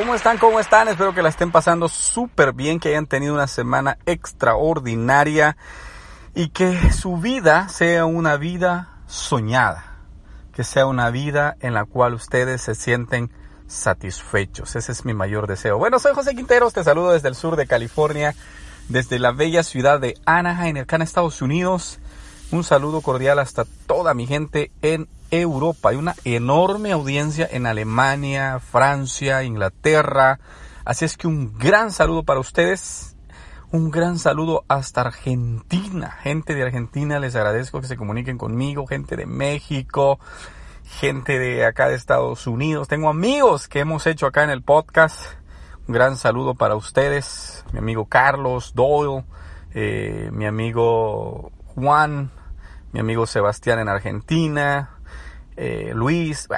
¿Cómo están? ¿Cómo están? Espero que la estén pasando súper bien, que hayan tenido una semana extraordinaria y que su vida sea una vida soñada, que sea una vida en la cual ustedes se sienten satisfechos. Ese es mi mayor deseo. Bueno, soy José Quinteros, te saludo desde el sur de California, desde la bella ciudad de Anaheim, acá en Estados Unidos. Un saludo cordial hasta toda mi gente en Europa. Hay una enorme audiencia en Alemania, Francia, Inglaterra. Así es que un gran saludo para ustedes. Un gran saludo hasta Argentina. Gente de Argentina, les agradezco que se comuniquen conmigo. Gente de México, gente de acá de Estados Unidos. Tengo amigos que hemos hecho acá en el podcast. Un gran saludo para ustedes. Mi amigo Carlos Doyle, eh, mi amigo Juan, mi amigo Sebastián en Argentina, eh, Luis,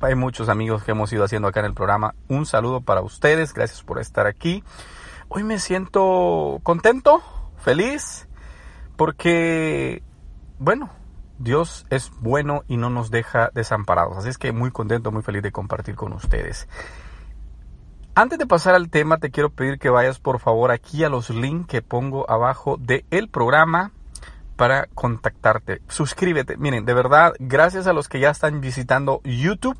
hay muchos amigos que hemos ido haciendo acá en el programa. Un saludo para ustedes, gracias por estar aquí. Hoy me siento contento, feliz, porque, bueno, Dios es bueno y no nos deja desamparados. Así es que muy contento, muy feliz de compartir con ustedes. Antes de pasar al tema, te quiero pedir que vayas por favor aquí a los links que pongo abajo del programa para contactarte. Suscríbete. Miren, de verdad, gracias a los que ya están visitando YouTube.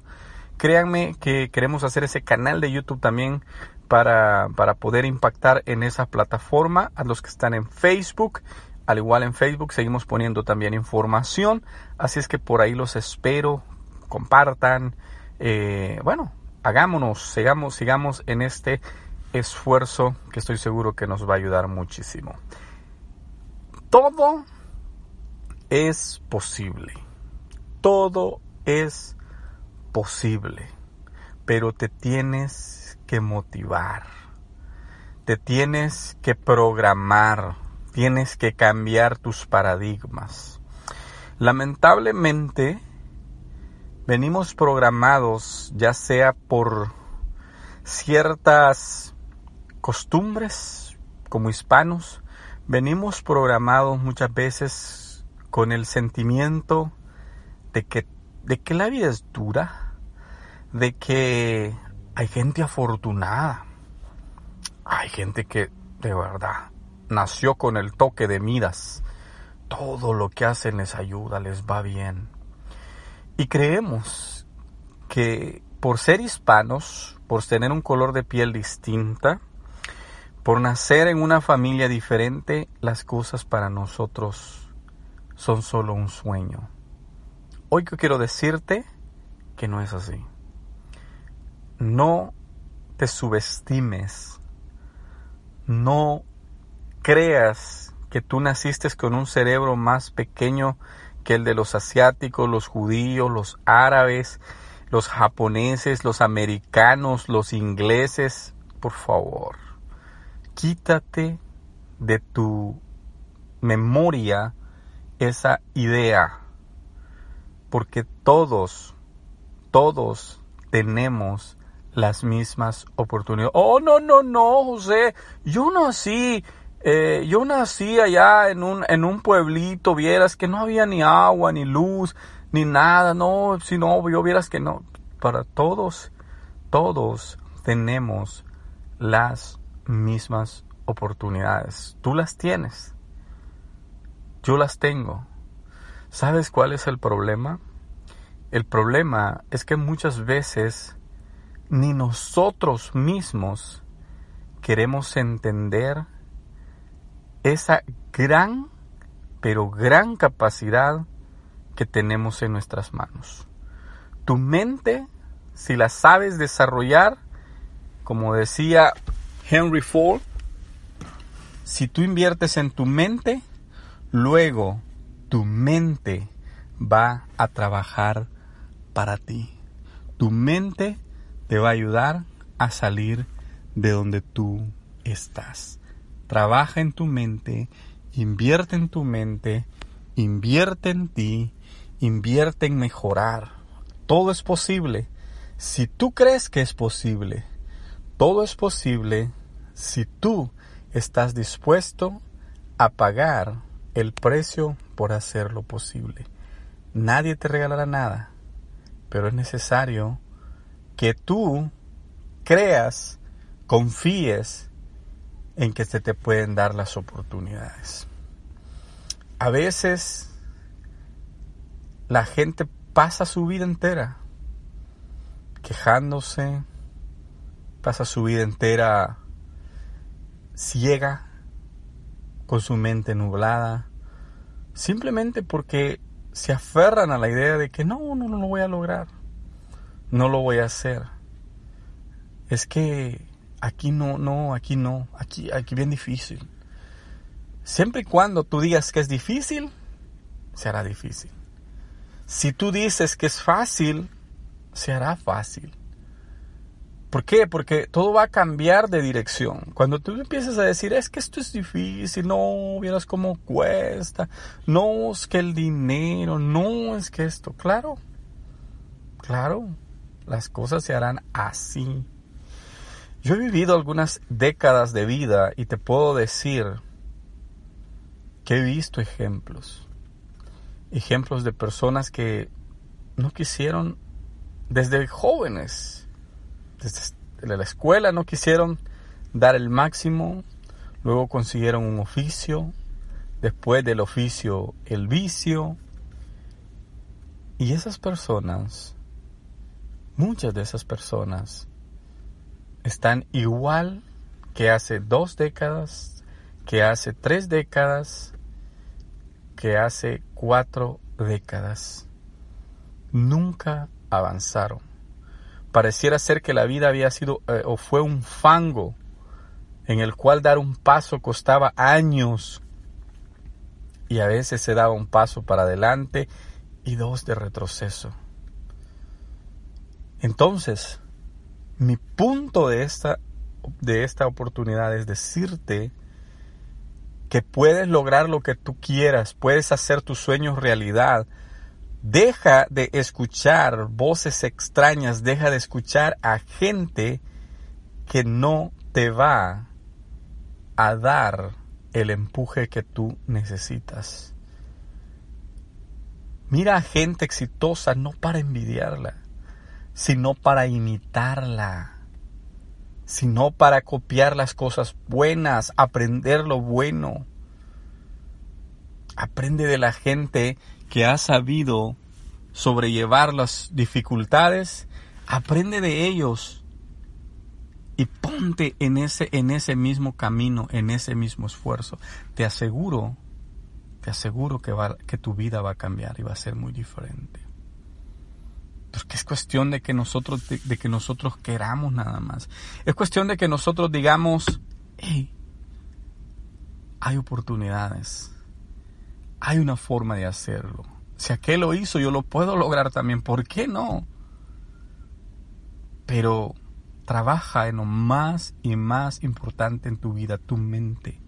Créanme que queremos hacer ese canal de YouTube también para, para poder impactar en esa plataforma. A los que están en Facebook, al igual en Facebook seguimos poniendo también información. Así es que por ahí los espero. Compartan. Eh, bueno, hagámonos, sigamos, sigamos en este esfuerzo que estoy seguro que nos va a ayudar muchísimo. Todo es posible. Todo es posible. Pero te tienes que motivar. Te tienes que programar. Tienes que cambiar tus paradigmas. Lamentablemente, venimos programados ya sea por ciertas costumbres como hispanos, venimos programados muchas veces con el sentimiento de que, de que la vida es dura, de que hay gente afortunada, hay gente que de verdad nació con el toque de Midas, todo lo que hacen les ayuda, les va bien. Y creemos que por ser hispanos, por tener un color de piel distinta, por nacer en una familia diferente, las cosas para nosotros son solo un sueño. Hoy quiero decirte que no es así. No te subestimes. No creas que tú naciste con un cerebro más pequeño que el de los asiáticos, los judíos, los árabes, los japoneses, los americanos, los ingleses. Por favor, quítate de tu memoria esa idea, porque todos, todos tenemos las mismas oportunidades. Oh, no, no, no, José, yo nací, eh, yo nací allá en un, en un pueblito, vieras que no había ni agua, ni luz, ni nada, no, si no, yo vieras que no. Para todos, todos tenemos las mismas oportunidades. Tú las tienes. Yo las tengo. ¿Sabes cuál es el problema? El problema es que muchas veces ni nosotros mismos queremos entender esa gran, pero gran capacidad que tenemos en nuestras manos. Tu mente, si la sabes desarrollar, como decía Henry Ford, si tú inviertes en tu mente, Luego, tu mente va a trabajar para ti. Tu mente te va a ayudar a salir de donde tú estás. Trabaja en tu mente, invierte en tu mente, invierte en ti, invierte en mejorar. Todo es posible. Si tú crees que es posible, todo es posible si tú estás dispuesto a pagar el precio por hacerlo posible. Nadie te regalará nada, pero es necesario que tú creas, confíes en que se te pueden dar las oportunidades. A veces la gente pasa su vida entera quejándose, pasa su vida entera ciega, con su mente nublada, simplemente porque se aferran a la idea de que no, no, no lo voy a lograr, no lo voy a hacer. Es que aquí no, no, aquí no, aquí, aquí bien difícil. Siempre y cuando tú digas que es difícil, se hará difícil. Si tú dices que es fácil, se hará fácil. ¿Por qué? Porque todo va a cambiar de dirección. Cuando tú empiezas a decir, es que esto es difícil, no, vieras cómo cuesta, no es que el dinero, no es que esto, claro, claro, las cosas se harán así. Yo he vivido algunas décadas de vida y te puedo decir que he visto ejemplos, ejemplos de personas que no quisieron desde jóvenes, desde la escuela no quisieron dar el máximo, luego consiguieron un oficio, después del oficio el vicio. Y esas personas, muchas de esas personas, están igual que hace dos décadas, que hace tres décadas, que hace cuatro décadas. Nunca avanzaron. Pareciera ser que la vida había sido eh, o fue un fango en el cual dar un paso costaba años y a veces se daba un paso para adelante y dos de retroceso. Entonces, mi punto de esta, de esta oportunidad es decirte que puedes lograr lo que tú quieras, puedes hacer tus sueños realidad, Deja de escuchar voces extrañas, deja de escuchar a gente que no te va a dar el empuje que tú necesitas. Mira a gente exitosa no para envidiarla, sino para imitarla, sino para copiar las cosas buenas, aprender lo bueno. Aprende de la gente que ha sabido sobrellevar las dificultades, aprende de ellos y ponte en ese, en ese mismo camino, en ese mismo esfuerzo. Te aseguro, te aseguro que, va, que tu vida va a cambiar y va a ser muy diferente. Porque es cuestión de que nosotros, de, de que nosotros queramos nada más. Es cuestión de que nosotros digamos, hey, hay oportunidades hay una forma de hacerlo. Si aquel lo hizo, yo lo puedo lograr también. ¿Por qué no? Pero trabaja en lo más y más importante en tu vida, tu mente.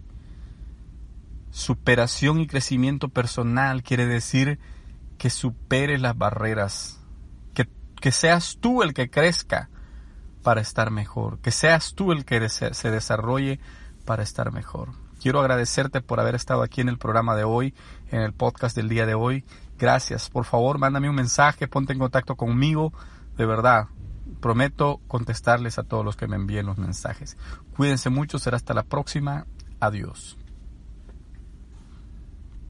Superación y crecimiento personal quiere decir que superes las barreras, que, que seas tú el que crezca para estar mejor, que seas tú el que se desarrolle para estar mejor. Quiero agradecerte por haber estado aquí en el programa de hoy, en el podcast del día de hoy. Gracias. Por favor, mándame un mensaje, ponte en contacto conmigo. De verdad, prometo contestarles a todos los que me envíen los mensajes. Cuídense mucho, será hasta la próxima. Adiós.